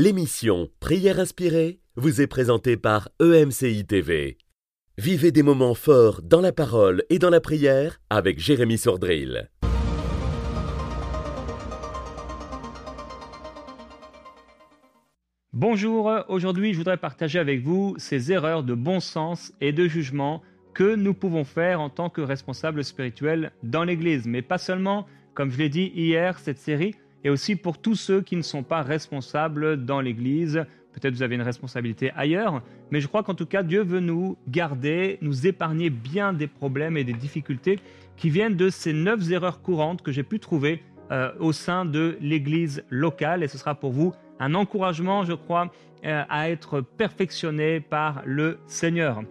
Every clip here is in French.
L'émission Prière inspirée vous est présentée par EMCI TV. Vivez des moments forts dans la parole et dans la prière avec Jérémy Sordrill. Bonjour, aujourd'hui je voudrais partager avec vous ces erreurs de bon sens et de jugement que nous pouvons faire en tant que responsables spirituels dans l'Église. Mais pas seulement, comme je l'ai dit hier, cette série et aussi pour tous ceux qui ne sont pas responsables dans l'Église. Peut-être vous avez une responsabilité ailleurs, mais je crois qu'en tout cas, Dieu veut nous garder, nous épargner bien des problèmes et des difficultés qui viennent de ces neuf erreurs courantes que j'ai pu trouver euh, au sein de l'Église locale. Et ce sera pour vous un encouragement, je crois, euh, à être perfectionné par le Seigneur.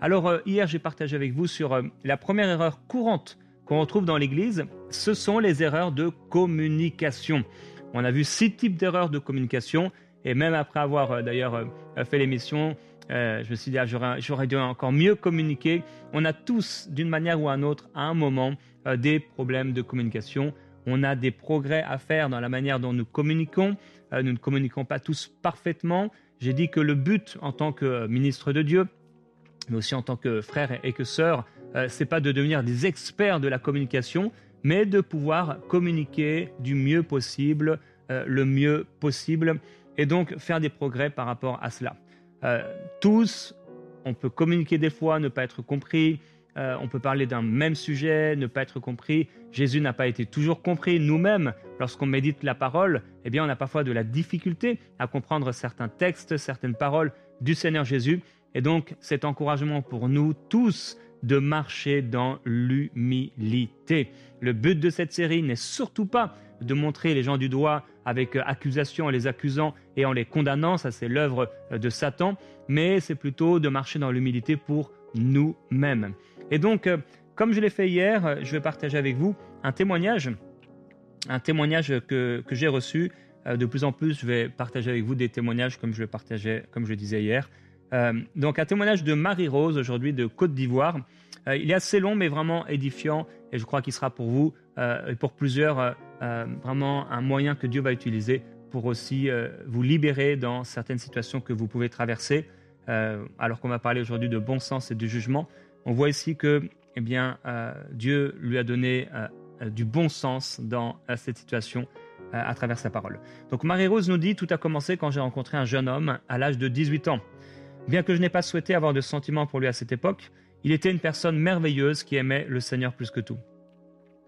Alors, euh, hier, j'ai partagé avec vous sur la première erreur courante qu'on retrouve dans l'Église, ce sont les erreurs de communication. On a vu six types d'erreurs de communication, et même après avoir euh, d'ailleurs euh, fait l'émission, euh, je me suis dit, ah, j'aurais dû encore mieux communiquer. On a tous, d'une manière ou à une autre, à un moment, des problèmes de communication. On a des progrès à faire dans la manière dont nous communiquons. nous ne communiquons pas tous parfaitement. J'ai dit que le but en tant que ministre de Dieu, mais aussi en tant que frère et que sœur, euh, c'est pas de devenir des experts de la communication, mais de pouvoir communiquer du mieux possible, euh, le mieux possible, et donc faire des progrès par rapport à cela. Euh, tous, on peut communiquer des fois, ne pas être compris, on peut parler d'un même sujet, ne pas être compris. Jésus n'a pas été toujours compris. Nous-mêmes, lorsqu'on médite la parole, eh bien, on a parfois de la difficulté à comprendre certains textes, certaines paroles du Seigneur Jésus. Et donc, cet encouragement pour nous tous, de marcher dans l'humilité. Le but de cette série n'est surtout pas de montrer les gens du doigt avec euh, accusation en les accusant et en les condamnant, ça c'est l'œuvre euh, de Satan, mais c'est plutôt de marcher dans l'humilité pour nous-mêmes. Et donc, euh, comme je l'ai fait hier, je vais partager avec vous un témoignage, un témoignage que, j'ai reçu. De plus en plus, je vais partager avec vous des témoignages comme je le partageais, comme je le disais hier. Euh, donc un témoignage de Marie-Rose aujourd'hui de Côte d'Ivoire. Euh, il est assez long mais vraiment édifiant et je crois qu'il sera pour vous euh, et pour plusieurs vraiment un moyen que Dieu va utiliser pour aussi vous libérer dans certaines situations que vous pouvez traverser. alors qu'on va parler aujourd'hui de bon sens et de jugement, on voit ici que eh bien, Dieu lui a donné du bon sens dans cette situation à travers sa parole. Donc Marie-Rose nous dit, tout a commencé quand j'ai rencontré un jeune homme à l'âge de 18 ans. Bien que je n'ai pas souhaité avoir de sentiments pour lui à cette époque, il était une personne merveilleuse qui aimait le Seigneur plus que tout.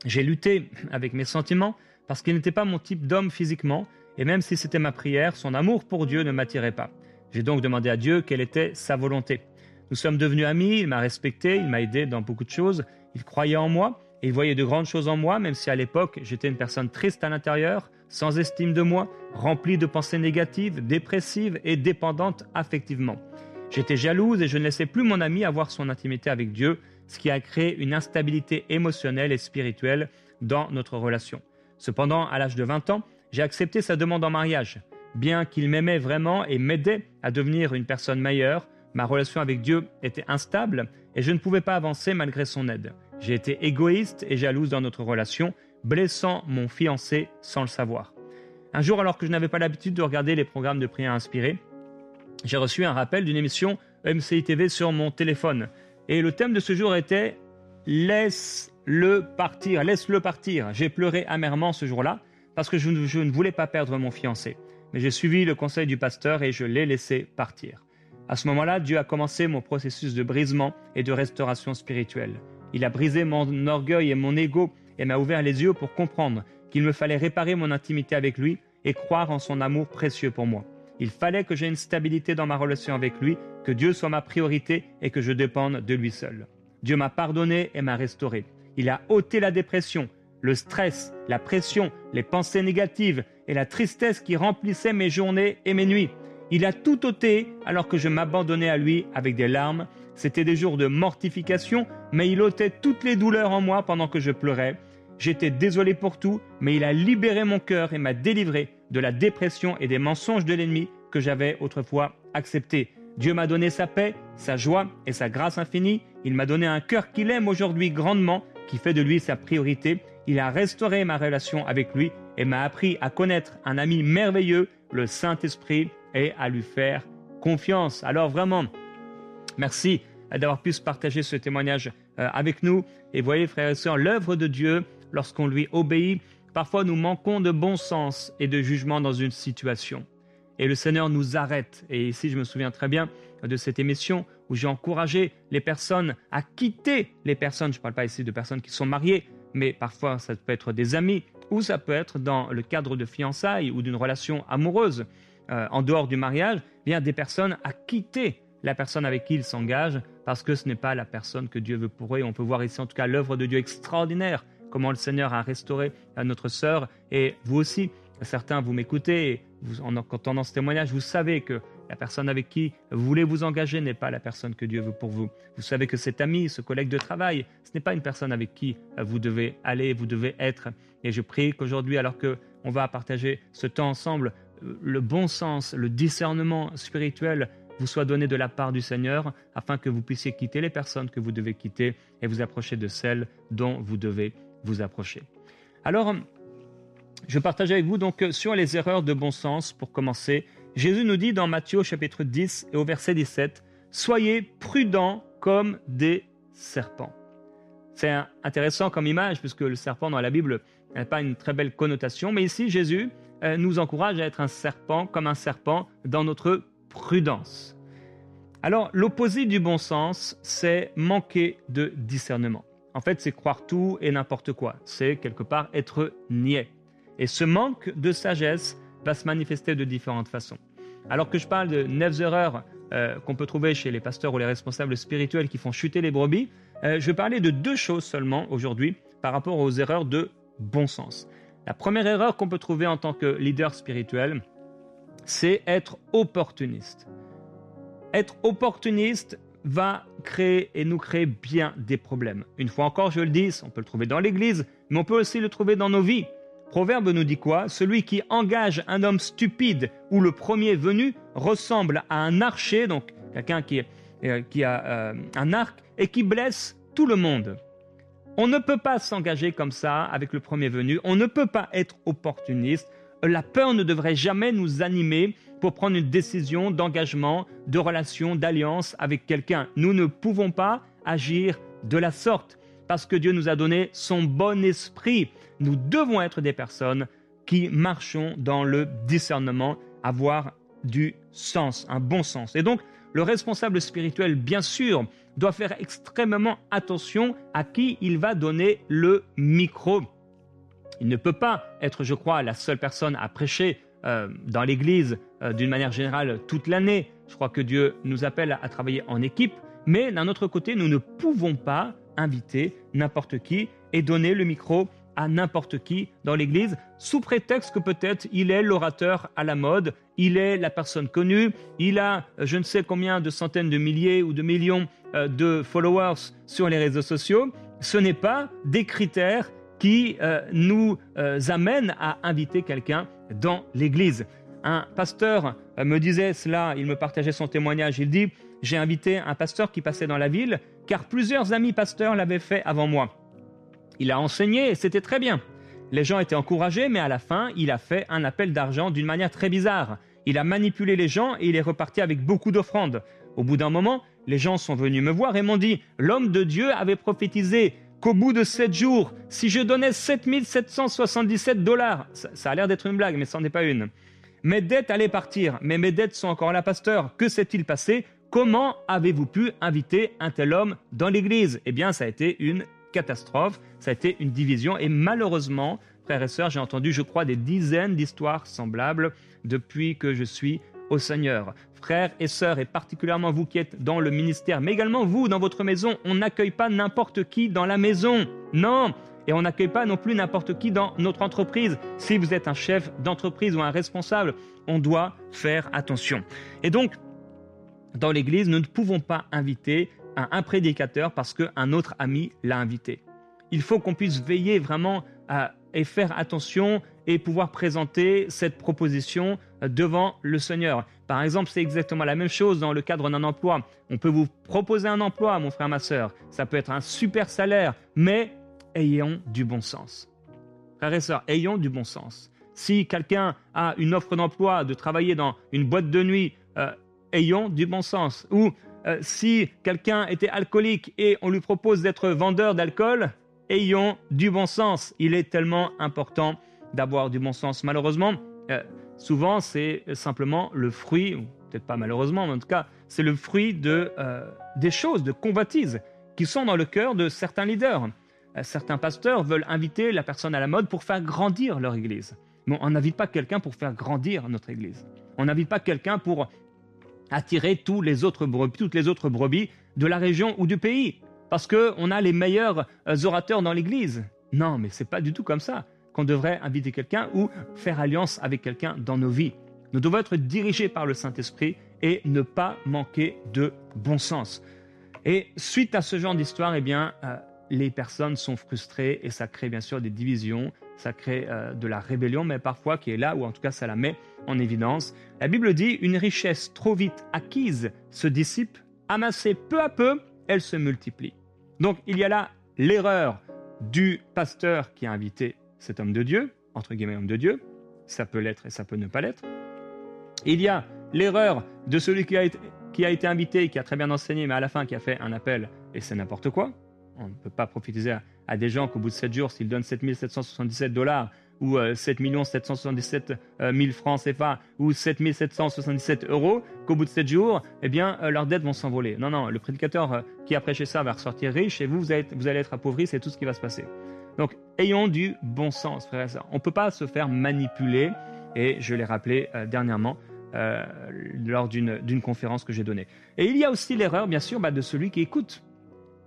J'ai lutté avec mes sentiments parce qu'il n'était pas mon type d'homme physiquement, et même si c'était ma prière, son amour pour Dieu ne m'attirait pas. J'ai donc demandé à Dieu quelle était sa volonté. Nous sommes devenus amis, il m'a respecté, il m'a aidé dans beaucoup de choses, il croyait en moi, et il voyait de grandes choses en moi, même si à l'époque j'étais une personne triste à l'intérieur, sans estime de moi, remplie de pensées négatives, dépressive et dépendante affectivement. J'étais jalouse et je ne laissais plus mon ami avoir son intimité avec Dieu, ce qui a créé une instabilité émotionnelle et spirituelle dans notre relation. Cependant, à l'âge de 20 ans, j'ai accepté sa demande en mariage. Bien qu'il m'aimait vraiment et m'aidait à devenir une personne meilleure, ma relation avec Dieu était instable et je ne pouvais pas avancer malgré son aide. J'ai été égoïste et jalouse dans notre relation, blessant mon fiancé sans le savoir. Un jour, alors que je n'avais pas l'habitude de regarder les programmes de prière inspirés, j'ai reçu un rappel d'une émission MCI TV sur mon téléphone. Et le thème de ce jour était Laisse-le partir, laisse-le partir. J'ai pleuré amèrement ce jour-là parce que je ne, voulais pas perdre mon fiancé. Mais j'ai suivi le conseil du pasteur et je l'ai laissé partir. À ce moment-là, Dieu a commencé mon processus de brisement et de restauration spirituelle. Il a brisé mon orgueil et mon ego et m'a ouvert les yeux pour comprendre qu'il me fallait réparer mon intimité avec lui et croire en son amour précieux pour moi. Il fallait que j'ai une stabilité dans ma relation avec lui, que Dieu soit ma priorité et que je dépende de lui seul. Dieu m'a pardonné et m'a restauré. Il a ôté la dépression, le stress, la pression, les pensées négatives et la tristesse qui remplissaient mes journées et mes nuits. Il a tout ôté alors que je m'abandonnais à lui avec des larmes. C'était des jours de mortification, mais il ôtait toutes les douleurs en moi pendant que je pleurais. J'étais désolé pour tout, mais il a libéré mon cœur et m'a délivré de la dépression et des mensonges de l'ennemi que j'avais autrefois acceptés. Dieu m'a donné sa paix, sa joie et sa grâce infinie. Il m'a donné un cœur qu'il aime aujourd'hui grandement, qui fait de lui sa priorité. Il a restauré ma relation avec lui et m'a appris à connaître un ami merveilleux, le Saint-Esprit et à lui faire confiance. Alors vraiment, merci d'avoir pu partager ce témoignage euh, avec nous. Et voyez, frères et sœurs, l'œuvre de Dieu, lorsqu'on lui obéit, parfois nous manquons de bon sens et de jugement dans une situation. Et le Seigneur nous arrête. Et ici, je me souviens très bien de cette émission où j'ai encouragé les personnes à quitter les personnes. Je ne parle pas ici de personnes qui sont mariées, mais parfois ça peut être des amis ou ça peut être dans le cadre de fiançailles ou d'une relation amoureuse euh, en dehors du mariage, bien des personnes à quitter la personne avec qui ils s'engagent parce que ce n'est pas la personne que Dieu veut pour eux. on peut voir ici en tout cas l'œuvre de Dieu extraordinaire, comment le Seigneur a restauré à notre sœur et vous aussi. Certains, vous m'écoutez, en entendant ce témoignage, vous savez que la personne avec qui vous voulez vous engager n'est pas la personne que Dieu veut pour vous. Vous savez que cet ami, ce collègue de travail, ce n'est pas une personne avec qui vous devez aller, vous devez être. Et je prie qu'aujourd'hui, alors que on va partager ce temps ensemble, le bon sens, le discernement spirituel vous soit donné de la part du Seigneur, afin que vous puissiez quitter les personnes que vous devez quitter et vous approcher de celles dont vous devez vous approcher. Alors, je partage avec vous donc sur les erreurs de bon sens pour commencer. Jésus nous dit dans Matthieu chapitre 10 et au verset 17, Soyez prudents comme des serpents. C'est intéressant comme image puisque le serpent dans la Bible n'a pas une très belle connotation, mais ici Jésus euh, nous encourage à être un serpent comme un serpent dans notre prudence. Alors l'opposé du bon sens, c'est manquer de discernement. En fait, c'est croire tout et n'importe quoi. C'est quelque part être niais. Et ce manque de sagesse va se manifester de différentes façons. Alors que je parle de neuf erreurs euh, qu'on peut trouver chez les pasteurs ou les responsables spirituels qui font chuter les brebis, euh, je vais parler de deux choses seulement aujourd'hui par rapport aux erreurs de bon sens. La première erreur qu'on peut trouver en tant que leader spirituel, c'est être opportuniste. Être opportuniste va créer et nous créer bien des problèmes. Une fois encore, je le dis, on peut le trouver dans l'Église, mais on peut aussi le trouver dans nos vies. Proverbe nous dit quoi? Celui qui engage un homme stupide ou le premier venu ressemble à un archer, donc quelqu'un qui, euh, a euh, un arc, et qui blesse tout le monde. On ne peut pas s'engager comme ça avec le premier venu, on ne peut pas être opportuniste. La peur ne devrait jamais nous animer pour prendre une décision d'engagement, de relation, d'alliance avec quelqu'un. Nous ne pouvons pas agir de la sorte parce que Dieu nous a donné son bon esprit nous devons être des personnes qui marchons dans le discernement, avoir du sens, un bon sens. Et donc, le responsable spirituel, bien sûr, doit faire extrêmement attention à qui il va donner le micro. Il ne peut pas être, je crois, la seule personne à prêcher euh, dans l'Église euh, d'une manière générale toute l'année. Je crois que Dieu nous appelle à travailler en équipe, mais d'un autre côté, nous ne pouvons pas inviter n'importe qui et donner le micro à n'importe qui dans l'Église, sous prétexte que peut-être il est l'orateur à la mode, il est la personne connue, il a euh, je ne sais combien de centaines de milliers ou de millions euh, de followers sur les réseaux sociaux. Ce n'est pas des critères qui euh, nous amènent à inviter quelqu'un dans l'Église. Un pasteur me disait cela, il me partageait son témoignage, il dit, j'ai invité un pasteur qui passait dans la ville, car plusieurs amis pasteurs l'avaient fait avant moi. Il a enseigné et c'était très bien. Les gens étaient encouragés, mais à la fin, il a fait un appel d'argent d'une manière très bizarre. Il a manipulé les gens et il est reparti avec beaucoup d'offrandes. Au bout d'un moment, les gens sont venus me voir et m'ont dit L'homme de Dieu avait prophétisé qu'au bout de sept jours, si je donnais 7777 dollars, ça, a l'air d'être une blague, mais ce n'en est pas une, mes dettes allaient partir. Mais mes dettes sont encore là, pasteur. Que s'est-il passé? Comment avez-vous pu inviter un tel homme dans l'église? Eh bien, ça a été une catastrophe, ça a été une division et malheureusement, frères et sœurs, j'ai entendu, je crois, des dizaines d'histoires semblables depuis que je suis au Seigneur. Frères et sœurs, et particulièrement vous qui êtes dans le ministère, mais également vous dans votre maison, on n'accueille pas n'importe qui dans la maison. Non, et on n'accueille pas non plus n'importe qui dans notre entreprise. Si vous êtes un chef d'entreprise ou un responsable, on doit faire attention. Et donc, dans l'Église, nous ne pouvons pas inviter un prédicateur parce qu'un autre ami l'a invité. Il faut qu'on puisse veiller vraiment à, et faire attention et pouvoir présenter cette proposition devant le Seigneur. Par exemple, c'est exactement la même chose dans le cadre d'un emploi. On peut vous proposer un emploi, mon frère, ma soeur. Ça peut être un super salaire, mais ayons du bon sens. Frères et sœurs, ayons du bon sens. Si quelqu'un a une offre d'emploi de travailler dans une boîte de nuit, euh, ayons du bon sens. Ou euh, si quelqu'un était alcoolique et on lui propose d'être vendeur d'alcool, ayons du bon sens. Il est tellement important d'avoir du bon sens. Malheureusement, euh, souvent c'est simplement le fruit, ou peut-être pas malheureusement, mais en tout cas, c'est le fruit de, des choses, de convoitises qui sont dans le cœur de certains leaders. certains pasteurs veulent inviter la personne à la mode pour faire grandir leur église. Mais on n'invite pas quelqu'un pour faire grandir notre église. On n'invite pas quelqu'un pour attirer les autres toutes les autres brebis de la région ou du pays, parce qu'on a les meilleurs euh, orateurs dans l'Église. Non, mais c'est pas du tout comme ça qu'on devrait inviter quelqu'un ou faire alliance avec quelqu'un dans nos vies. Nous devons être dirigés par le Saint-Esprit et ne pas manquer de bon sens. Et suite à ce genre d'histoire, eh bien, euh, les personnes sont frustrées et ça crée bien sûr des divisions, ça crée euh, de la rébellion, mais parfois qui est là, ou en tout cas ça la met en évidence. La Bible dit, une richesse trop vite acquise se dissipe, amassée peu à peu, elle se multiplie. Donc il y a là l'erreur du pasteur qui a invité cet homme de Dieu, entre guillemets homme de Dieu, ça peut l'être et ça peut ne pas l'être. Il y a l'erreur de celui qui a, été, invité, qui a très bien enseigné, mais à la fin qui a fait un appel et c'est n'importe quoi. On ne peut pas prophétiser à, des gens qu'au bout de 7 jours, s'ils donnent 7777 dollars ou 7 777 000 francs CFA ou 7 777 euros, qu'au bout de 7 jours, eh bien, euh, leurs dettes vont s'envoler. Non, non, le prédicateur euh, qui a prêché ça va ressortir riche et vous, vous, allez être appauvri, c'est tout ce qui va se passer. Donc, ayons du bon sens, frères et sœurs. On ne peut pas se faire manipuler et je l'ai rappelé euh, dernièrement. lors d'une conférence que j'ai donnée. Et il y a aussi l'erreur, bien sûr, bah, de celui qui écoute.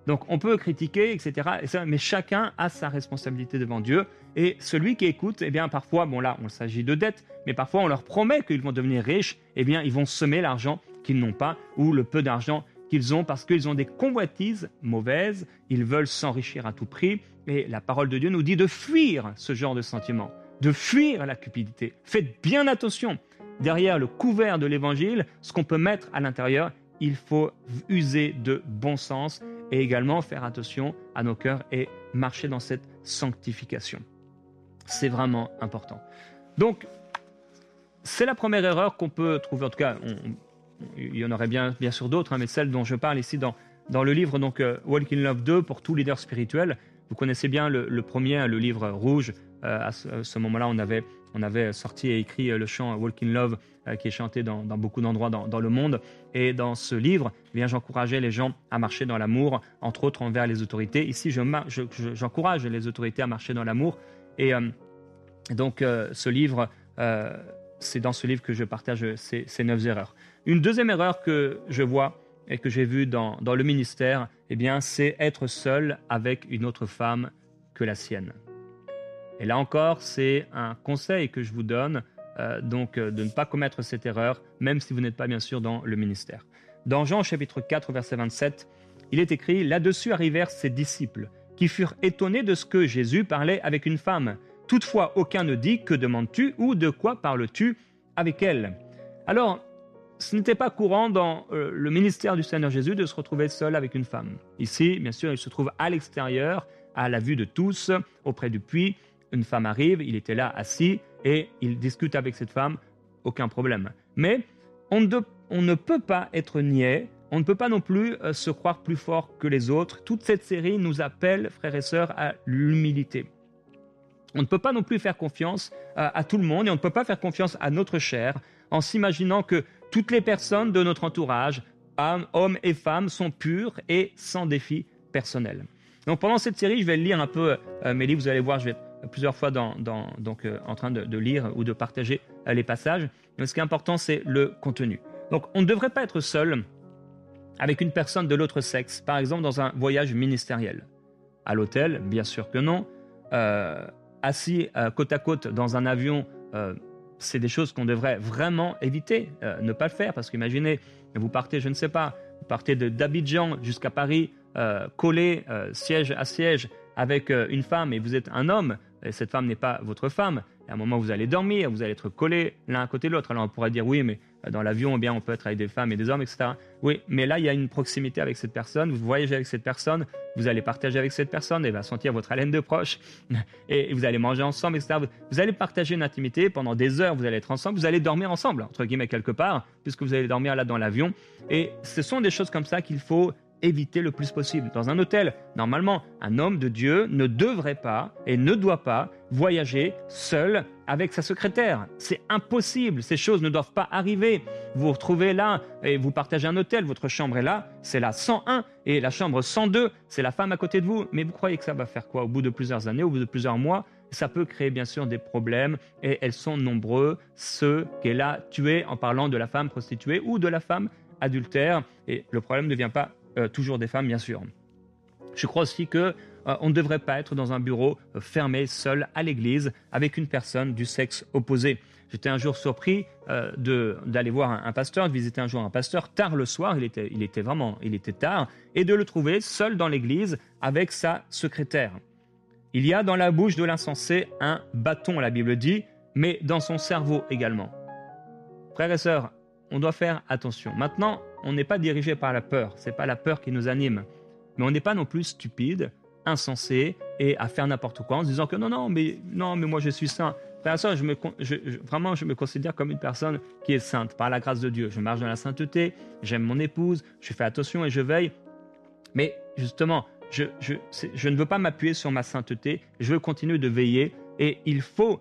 Donc on peut critiquer, etc. Mais chacun a sa responsabilité devant Dieu. Et celui qui écoute, eh bien parfois, bon là, on s'agit de dettes, mais parfois on leur promet qu'ils vont devenir riches. Eh bien, ils vont semer l'argent qu'ils n'ont pas ou le peu d'argent qu'ils ont parce qu'ils ont des convoitises mauvaises. Ils veulent s'enrichir à tout prix. Et la parole de Dieu nous dit de fuir ce genre de sentiment, de fuir la cupidité. Faites bien attention. Derrière le couvert de l'évangile, ce qu'on peut mettre à l'intérieur, il faut user de bon sens et également faire attention à nos cœurs et marcher dans cette sanctification. C'est vraiment important. Donc, c'est la première erreur qu'on peut trouver. En tout cas, il y en aurait bien, bien sûr d'autres, hein, mais celle dont je parle ici dans, dans le livre donc euh, Love 2 pour tout leader spirituel. Vous connaissez bien le, premier, le livre rouge. Euh, à ce moment-là, on avait on avait sorti et écrit euh, le chant Walk in Love euh, qui est chanté dans, beaucoup d'endroits dans, le monde. Et dans ce livre, eh bien, j'encourageais les gens à marcher dans l'amour, entre autres envers les autorités. Ici, j'encourage les autorités à marcher dans l'amour. Et euh, donc, ce livre, c'est dans ce livre que je partage ces, neuf erreurs. Une deuxième erreur que je vois et que j'ai vue dans, dans le ministère, eh bien, c'est être seul avec une autre femme que la sienne. Et là encore, c'est un conseil que je vous donne, euh, donc euh, de ne pas commettre cette erreur, même si vous n'êtes pas bien sûr dans le ministère. Dans Jean chapitre 4, verset 27, il est écrit Là-dessus arrivèrent ses disciples, qui furent étonnés de ce que Jésus parlait avec une femme. Toutefois, aucun ne dit Que demandes-tu ou de quoi parles-tu avec elle? Alors, ce n'était pas courant dans euh, le ministère du Seigneur Jésus de se retrouver seul avec une femme. Ici, bien sûr, il se trouve à l'extérieur, à la vue de tous, auprès du puits, une femme arrive, il était là assis et il discute avec cette femme, aucun problème. Mais on ne, peut pas être niais, on ne peut pas non plus euh, se croire plus fort que les autres. Toute cette série nous appelle, frères et sœurs, à l'humilité. On ne peut pas non plus faire confiance à, euh, à tout le monde et on ne peut pas faire confiance à notre chair en s'imaginant que toutes les personnes de notre entourage, hommes et femmes, sont pures et sans défi personnel. Donc pendant cette série, je vais lire un peu euh, mes livres, vous allez voir, je vais plusieurs fois euh, en train de, lire ou de partager euh, les passages. Mais ce qui est important, c'est le contenu. Donc, on ne devrait pas être seul avec une personne de l'autre sexe, par exemple dans un voyage ministériel. À l'hôtel, bien sûr que non. Euh, assis côte à côte dans un avion, c'est des choses qu'on devrait vraiment éviter, ne pas le faire, parce qu'imaginez, vous partez, je ne sais pas, vous partez d'Abidjan jusqu'à Paris, collé siège à siège avec une femme et vous êtes un homme, cette femme n'est pas votre femme. À un moment, vous allez dormir, vous allez être collés l'un à côté de l'autre. Alors on pourrait dire oui, mais dans l'avion, eh bien, on peut être avec des femmes et des hommes, etc. Oui, mais là, il y a une proximité avec cette personne. Vous voyagez avec cette personne, vous allez partager avec cette personne, elle va sentir votre haleine de proche, et vous allez manger ensemble, etc. Vous allez partager une intimité pendant des heures. Vous allez être ensemble, vous allez dormir ensemble, entre guillemets quelque part, puisque vous allez dormir là dans l'avion. Et ce sont des choses comme ça qu'il faut éviter le plus possible. Dans un hôtel, normalement, un homme de Dieu ne devrait pas et ne doit pas voyager seul avec sa secrétaire. C'est impossible, ces choses ne doivent pas arriver. Vous vous retrouvez là et vous partagez un hôtel, votre chambre est là, c'est la 101 et la chambre 102, c'est la femme à côté de vous. Mais vous croyez que ça va faire quoi au bout de plusieurs années, au bout de plusieurs mois? Ça peut créer bien sûr des problèmes et elles sont nombreux, ceux qu'elle a tués en parlant de la femme prostituée ou de la femme adultère. Et le problème ne vient pas euh, toujours des femmes, bien sûr. Je crois aussi que euh, on ne devrait pas être dans un bureau euh, fermé, seul, à l'église, avec une personne du sexe opposé. J'étais un jour surpris d'aller voir un, pasteur, de visiter un jour un pasteur tard le soir, il était, il était vraiment, il était tard, et de le trouver seul dans l'église avec sa secrétaire. Il y a dans la bouche de l'insensé un bâton, la Bible dit, mais dans son cerveau également. Frères et sœurs, on doit faire attention. Maintenant, on n'est pas dirigé par la peur, c'est pas la peur qui nous anime. Mais on n'est pas non plus stupide, insensé et à faire n'importe quoi en se disant que non, non, mais, non, mais moi je suis saint. ça, je me, vraiment, je me considère comme une personne qui est sainte par la grâce de Dieu. Je marche dans la sainteté, j'aime mon épouse, je fais attention et je veille. Mais justement, je, je ne veux pas m'appuyer sur ma sainteté, je veux continuer de veiller et il faut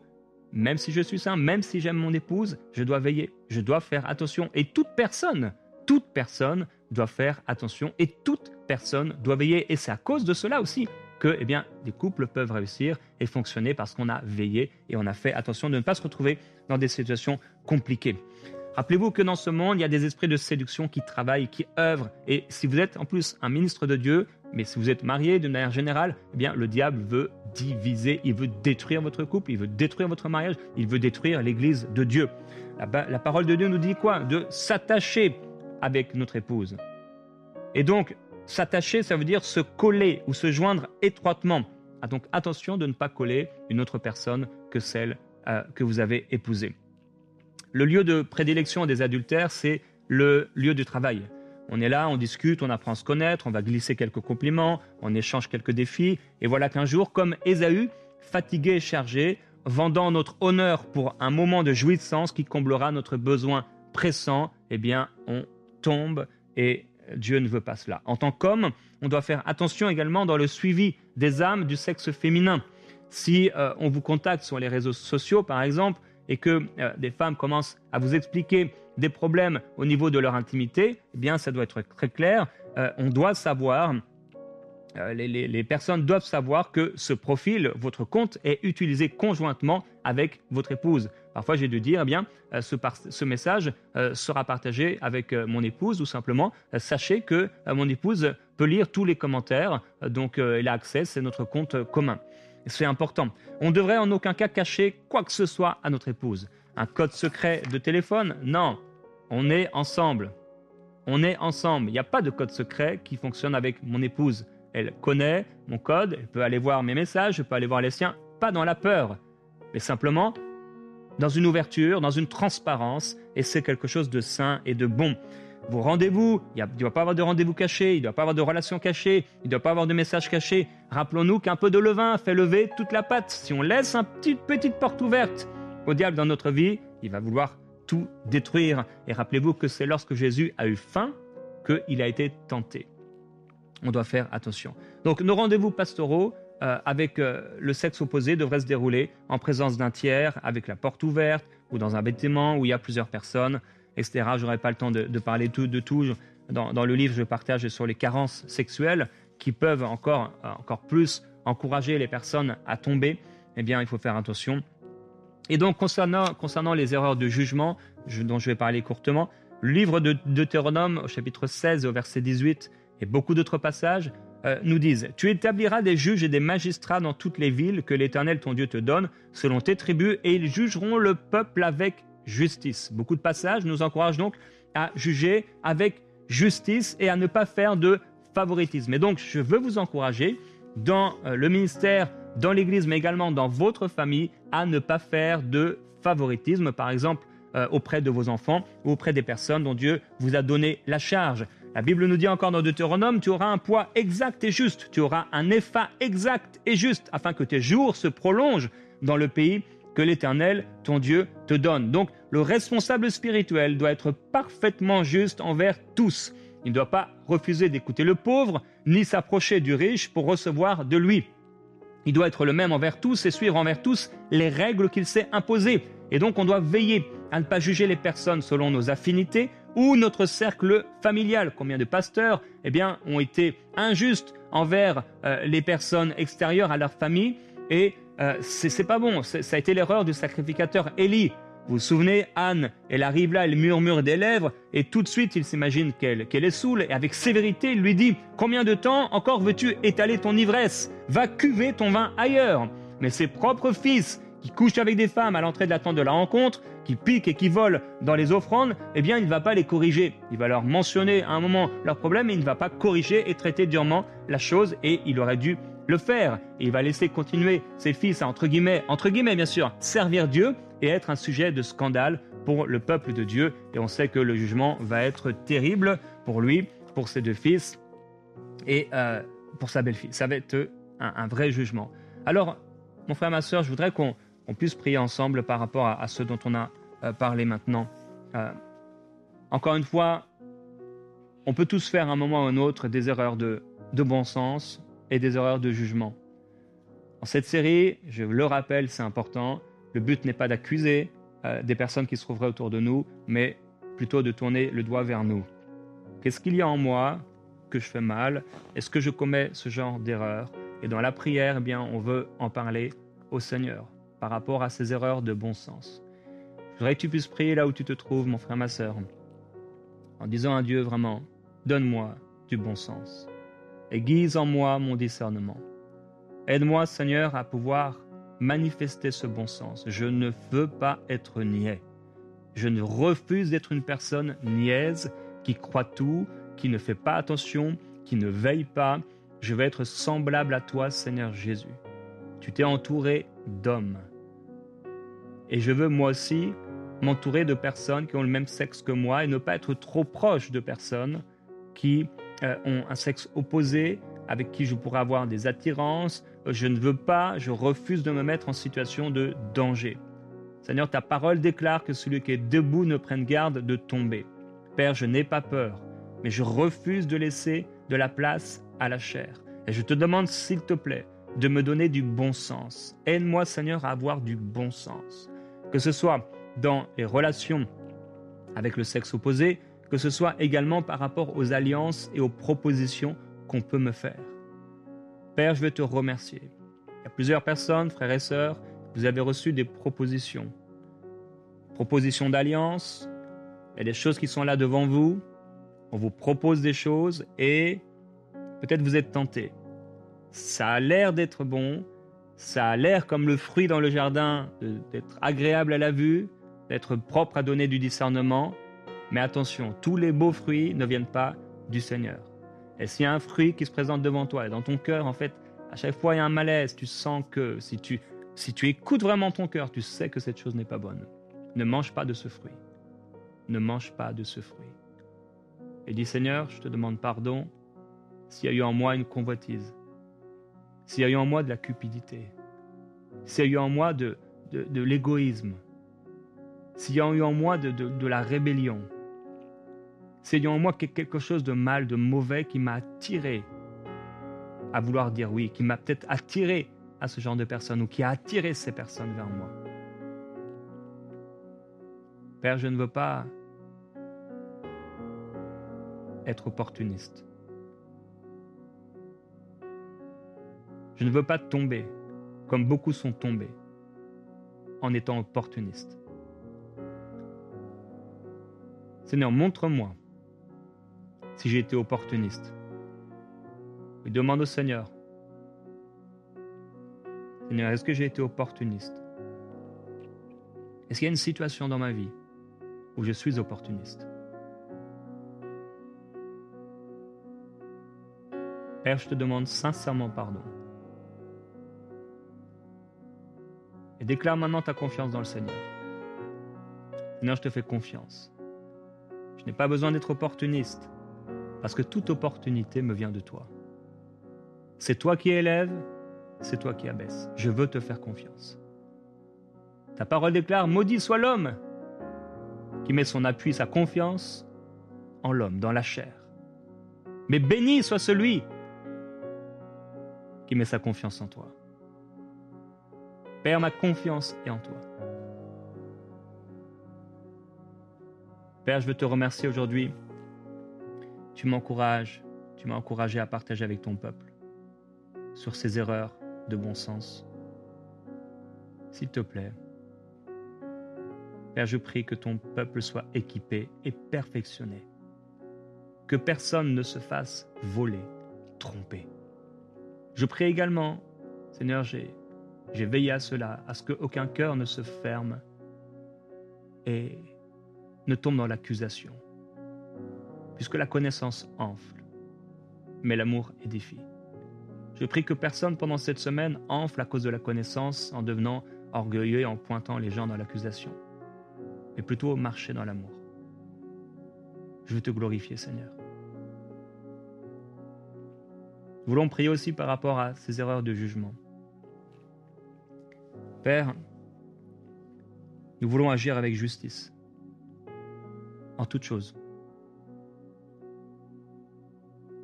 même si je suis saint, même si j'aime mon épouse, je dois veiller, je dois faire attention. Et toute personne, toute personne doit faire attention et toute personne doit veiller. Et c'est à cause de cela aussi que eh bien, des couples peuvent réussir et fonctionner parce qu'on a veillé et on a fait attention de ne pas se retrouver dans des situations compliquées. Rappelez-vous que dans ce monde, il y a des esprits de séduction qui travaillent, qui œuvrent. Et si vous êtes en plus un ministre de Dieu, mais si vous êtes marié d'une manière générale, eh bien, le diable veut diviser, il veut détruire votre couple, il veut détruire votre mariage, il veut détruire l'Église de Dieu. La, la parole de Dieu nous dit quoi? De s'attacher avec notre épouse. Et donc, s'attacher, ça veut dire se coller ou se joindre étroitement. Ah, donc, attention de ne pas coller une autre personne que celle euh, que vous avez épousée. Le lieu de prédilection des adultères, c'est le lieu du travail. On est là, on discute, on apprend à se connaître, on va glisser quelques compliments, on échange quelques défis. Et voilà qu'un jour, comme Ésaü, fatigué et chargé, vendant notre honneur pour un moment de jouissance qui comblera notre besoin pressant, eh bien, on tombe et Dieu ne veut pas cela. En tant qu'homme, on doit faire attention également dans le suivi des âmes du sexe féminin. Si euh, on vous contacte sur les réseaux sociaux, par exemple, et que euh, des femmes commencent à vous expliquer des problèmes au niveau de leur intimité, eh bien, ça doit être très clair. Euh, on doit savoir, les, personnes doivent savoir que ce profil, votre compte, est utilisé conjointement avec votre épouse. Parfois, j'ai dû dire, eh bien, euh, ce, ce, message sera partagé avec mon épouse, ou simplement, sachez que mon épouse peut lire tous les commentaires, donc elle a accès, c'est notre compte commun. C'est important. On ne devrait en aucun cas cacher quoi que ce soit à notre épouse un code secret de téléphone? Non, on est ensemble. On est ensemble. Il n'y a pas de code secret qui fonctionne avec mon épouse. Elle connaît mon code, elle peut aller voir mes messages, je peux aller voir les siens, pas dans la peur, mais simplement dans une ouverture, dans une transparence, et c'est quelque chose de sain et de bon. Vos rendez-vous, il ne doit pas avoir de rendez-vous cachés, il ne doit pas avoir de relations cachées, il ne doit pas avoir de messages cachés. Rappelons-nous qu'un peu de levain fait lever toute la pâte. Si on laisse une petite, petite porte ouverte, au diable dans notre vie, il va vouloir tout détruire. Et rappelez-vous que c'est lorsque Jésus a eu faim qu'il a été tenté. On doit faire attention. Donc nos rendez-vous pastoraux euh, avec euh, le sexe opposé devraient se dérouler en présence d'un tiers, avec la porte ouverte, ou dans un bâtiment où il y a plusieurs personnes, etc. Je n'aurai pas le temps de, parler de tout. Dans, le livre, je partage sur les carences sexuelles qui peuvent encore, encore plus encourager les personnes à tomber. Eh bien, il faut faire attention. Et donc, concernant, concernant les erreurs de jugement, dont je vais parler courtement, le livre de Deutéronome, au chapitre 16, au verset 18, et beaucoup d'autres passages, euh, nous disent Tu établiras des juges et des magistrats dans toutes les villes que l'Éternel ton Dieu te donne, selon tes tribus, et ils jugeront le peuple avec justice. Beaucoup de passages nous encouragent donc à juger avec justice et à ne pas faire de favoritisme. Et donc, je veux vous encourager dans euh, le ministère dans l'Église, mais également dans votre famille, à ne pas faire de favoritisme, par exemple euh, auprès de vos enfants ou auprès des personnes dont Dieu vous a donné la charge. La Bible nous dit encore dans Deutéronome, tu auras un poids exact et juste, tu auras un effet exact et juste, afin que tes jours se prolongent dans le pays que l'Éternel, ton Dieu, te donne. Donc le responsable spirituel doit être parfaitement juste envers tous. Il ne doit pas refuser d'écouter le pauvre, ni s'approcher du riche pour recevoir de lui. Il doit être le même envers tous et suivre envers tous les règles qu'il s'est imposées. Et donc on doit veiller à ne pas juger les personnes selon nos affinités ou notre cercle familial. Combien de pasteurs eh bien, ont été injustes envers euh, les personnes extérieures à leur famille et euh, c'est pas bon. Ça a été l'erreur du sacrificateur Élie. Vous vous souvenez, Anne, elle arrive là, elle murmure des lèvres, et tout de suite il s'imagine qu'elle est saoule, et avec sévérité il lui dit Combien de temps encore veux-tu étaler ton ivresse? Va cuver ton vin ailleurs. Mais ses propres fils, qui couchent avec des femmes à l'entrée de la tente de la rencontre, qui piquent et qui volent dans les offrandes, eh bien il ne va pas les corriger. Il va leur mentionner à un moment leur problème, et il ne va pas corriger et traiter durement la chose, et il aurait dû le faire. Et il va laisser continuer ses fils à, entre guillemets, entre guillemets bien sûr, servir Dieu et être un sujet de scandale pour le peuple de Dieu. Et on sait que le jugement va être terrible pour lui, pour ses deux fils et euh, pour sa belle-fille. Ça va être un, vrai jugement. Alors, mon frère, ma soeur, je voudrais qu'on puisse prier ensemble par rapport à, ce dont on a euh, parlé maintenant. Euh, encore une fois, on peut tous faire à un moment ou un autre des erreurs de, bon sens, et des erreurs de jugement. En cette série, je le rappelle, c'est important, le but n'est pas d'accuser euh, des personnes qui se trouveraient autour de nous, mais plutôt de tourner le doigt vers nous. Qu'est-ce qu'il y a en moi que je fais mal? Est-ce que je commets ce genre d'erreur? Et dans la prière, eh bien, on veut en parler au Seigneur par rapport à ces erreurs de bon sens. Je voudrais que tu puisses prier là où tu te trouves, mon frère, ma sœur, en disant à Dieu vraiment, donne-moi du bon sens aiguise en moi mon discernement. Aide-moi, Seigneur, à pouvoir manifester ce bon sens. Je ne veux pas être niais. Je ne refuse d'être une personne niaise qui croit tout, qui ne fait pas attention, qui ne veille pas. Je veux être semblable à toi, Seigneur Jésus. Tu t'es entouré d'hommes. Et je veux moi aussi m'entourer de personnes qui ont le même sexe que moi et ne pas être trop proche de personnes qui euh, ont un sexe opposé, avec qui je pourrais avoir des attirances. Je ne veux pas, je refuse de me mettre en situation de danger. Seigneur, ta parole déclare que celui qui est debout ne prenne garde de tomber. Père, je n'ai pas peur, mais je refuse de laisser de la place à la chair. Et je te demande, s'il te plaît, de me donner du bon sens. Aide-moi, Seigneur, à avoir du bon sens. Que ce soit dans les relations avec le sexe opposé, que ce soit également par rapport aux alliances et aux propositions qu'on peut me faire. Père, je veux te remercier. Il y a plusieurs personnes, frères et sœurs, vous avez reçu des propositions. Propositions d'alliance, il y a des choses qui sont là devant vous, on vous propose des choses et peut-être vous êtes tenté. Ça a l'air d'être bon, ça a l'air comme le fruit dans le jardin, d'être agréable à la vue, d'être propre à donner du discernement, mais attention, tous les beaux fruits ne viennent pas du Seigneur. Et s'il y a un fruit qui se présente devant toi, et dans ton cœur, en fait, à chaque fois il y a un malaise, tu sens que si tu, si tu écoutes vraiment ton cœur, tu sais que cette chose n'est pas bonne. Ne mange pas de ce fruit. Ne mange pas de ce fruit. Et dis Seigneur, je te demande pardon s'il y a eu en moi une convoitise, s'il y a eu en moi de la cupidité, s'il y a eu en moi de, l'égoïsme, s'il y a eu en moi de, de la rébellion, c'est en moi quelque chose de mal, de mauvais qui m'a attiré à vouloir dire oui, qui m'a peut-être attiré à ce genre de personnes ou qui a attiré ces personnes vers moi. Père, je ne veux pas être opportuniste. Je ne veux pas tomber comme beaucoup sont tombés en étant opportuniste. Seigneur, montre-moi si j'ai été opportuniste. Il demande au Seigneur, Seigneur, est-ce que j'ai été opportuniste? Est-ce qu'il y a une situation dans ma vie où je suis opportuniste? Père, je te demande sincèrement pardon. Et déclare maintenant ta confiance dans le Seigneur. Seigneur, je te fais confiance. Je n'ai pas besoin d'être opportuniste, parce que toute opportunité me vient de toi. C'est toi qui élèves, c'est toi qui abaisse. Je veux te faire confiance. Ta parole déclare, maudit soit l'homme qui met son appui, sa confiance en l'homme, dans la chair. Mais béni soit celui qui met sa confiance en toi. Père, ma confiance est en toi. Père, je veux te remercier aujourd'hui. Tu m'encourages, tu m'as encouragé à partager avec ton peuple sur ces erreurs de bon sens. S'il te plaît, Père, je prie que ton peuple soit équipé et perfectionné. Que personne ne se fasse voler, tromper. Je prie également, Seigneur, j'ai, j'ai veillé à cela, à ce qu'aucun cœur ne se ferme et ne tombe dans l'accusation, puisque la connaissance enfle, mais l'amour édifie. Je prie que personne pendant cette semaine enfle à cause de la connaissance en devenant orgueilleux et en pointant les gens dans l'accusation, mais plutôt marcher dans l'amour. Je veux te glorifier, Seigneur. Nous voulons prier aussi par rapport à ces erreurs de jugement. Père, nous voulons agir avec justice en toutes choses.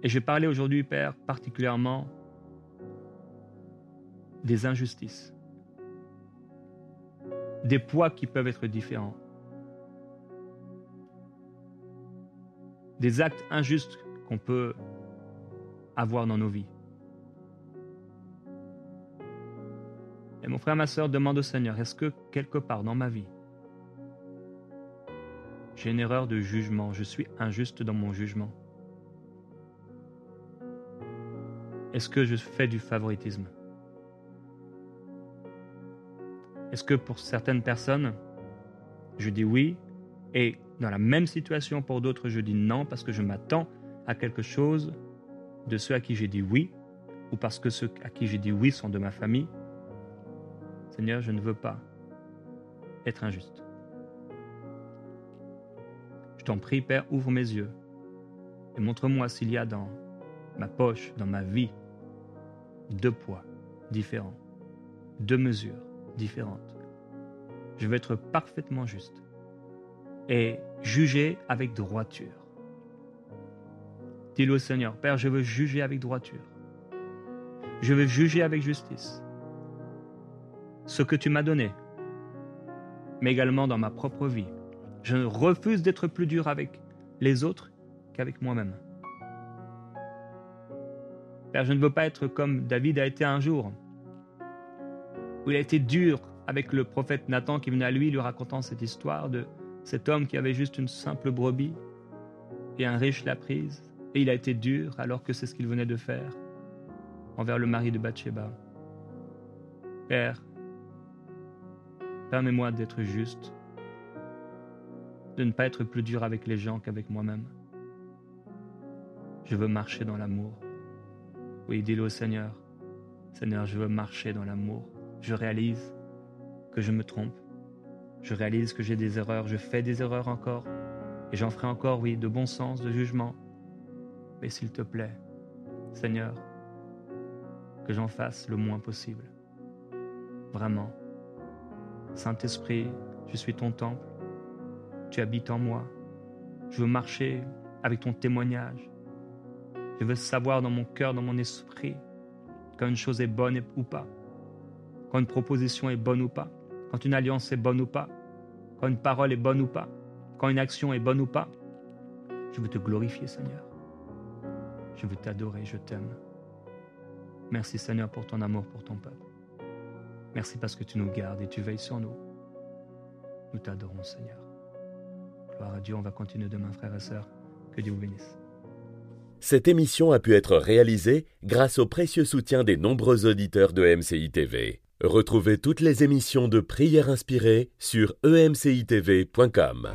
Et je vais parler aujourd'hui, Père, particulièrement des injustices, des poids qui peuvent être différents, des actes injustes qu'on peut avoir dans nos vies. Et mon frère, ma soeur, demande au Seigneur, est-ce que quelque part dans ma vie, j'ai une erreur de jugement, je suis injuste dans mon jugement? Est-ce que je fais du favoritisme? Est-ce que pour certaines personnes, je dis oui et dans la même situation pour d'autres, je dis non parce que je m'attends à quelque chose de ceux à qui j'ai dit oui ou parce que ceux à qui j'ai dit oui sont de ma famille? Seigneur, je ne veux pas être injuste. Je t'en prie, Père, ouvre mes yeux et montre-moi s'il y a dans ma poche, dans ma vie, deux poids différents, deux mesures différentes. Je veux être parfaitement juste et juger avec droiture. Dis-le au Seigneur, Père, je veux juger avec droiture. Je veux juger avec justice. Ce que tu m'as donné, mais également dans ma propre vie. Je refuse d'être plus dur avec les autres qu'avec moi-même. Père, je ne veux pas être comme David a été un jour, où il a été dur avec le prophète Nathan qui venait à lui lui racontant cette histoire de cet homme qui avait juste une simple brebis et un riche l'a prise et il a été dur alors que c'est ce qu'il venait de faire envers le mari de Bathsheba. Père, permets-moi d'être juste, de ne pas être plus dur avec les gens qu'avec moi-même. Je veux marcher dans l'amour. Oui, dis-le au Seigneur. Seigneur, je veux marcher dans l'amour. Je réalise que je me trompe. Je réalise que j'ai des erreurs. Je fais des erreurs encore. Et j'en ferai encore, oui, de bon sens, de jugement. Mais s'il te plaît, Seigneur, que j'en fasse le moins possible. Vraiment. Saint-Esprit, je suis ton temple. Tu habites en moi. Je veux marcher avec ton témoignage. Je veux savoir dans mon cœur, dans mon esprit, quand une chose est bonne ou pas, quand une proposition est bonne ou pas, quand une alliance est bonne ou pas, quand une parole est bonne ou pas, quand une action est bonne ou pas. Je veux te glorifier, Seigneur. Je veux t'adorer, je t'aime. Merci, Seigneur, pour ton amour pour ton peuple. Merci parce que tu nous gardes et tu veilles sur nous. Nous t'adorons, Seigneur. Gloire à Dieu, on va continuer demain, frères et sœurs. Que Dieu vous bénisse. Cette émission a pu être réalisée grâce au précieux soutien des nombreux auditeurs de MCI TV. Retrouvez toutes les émissions de prières inspirées sur emcitv.com.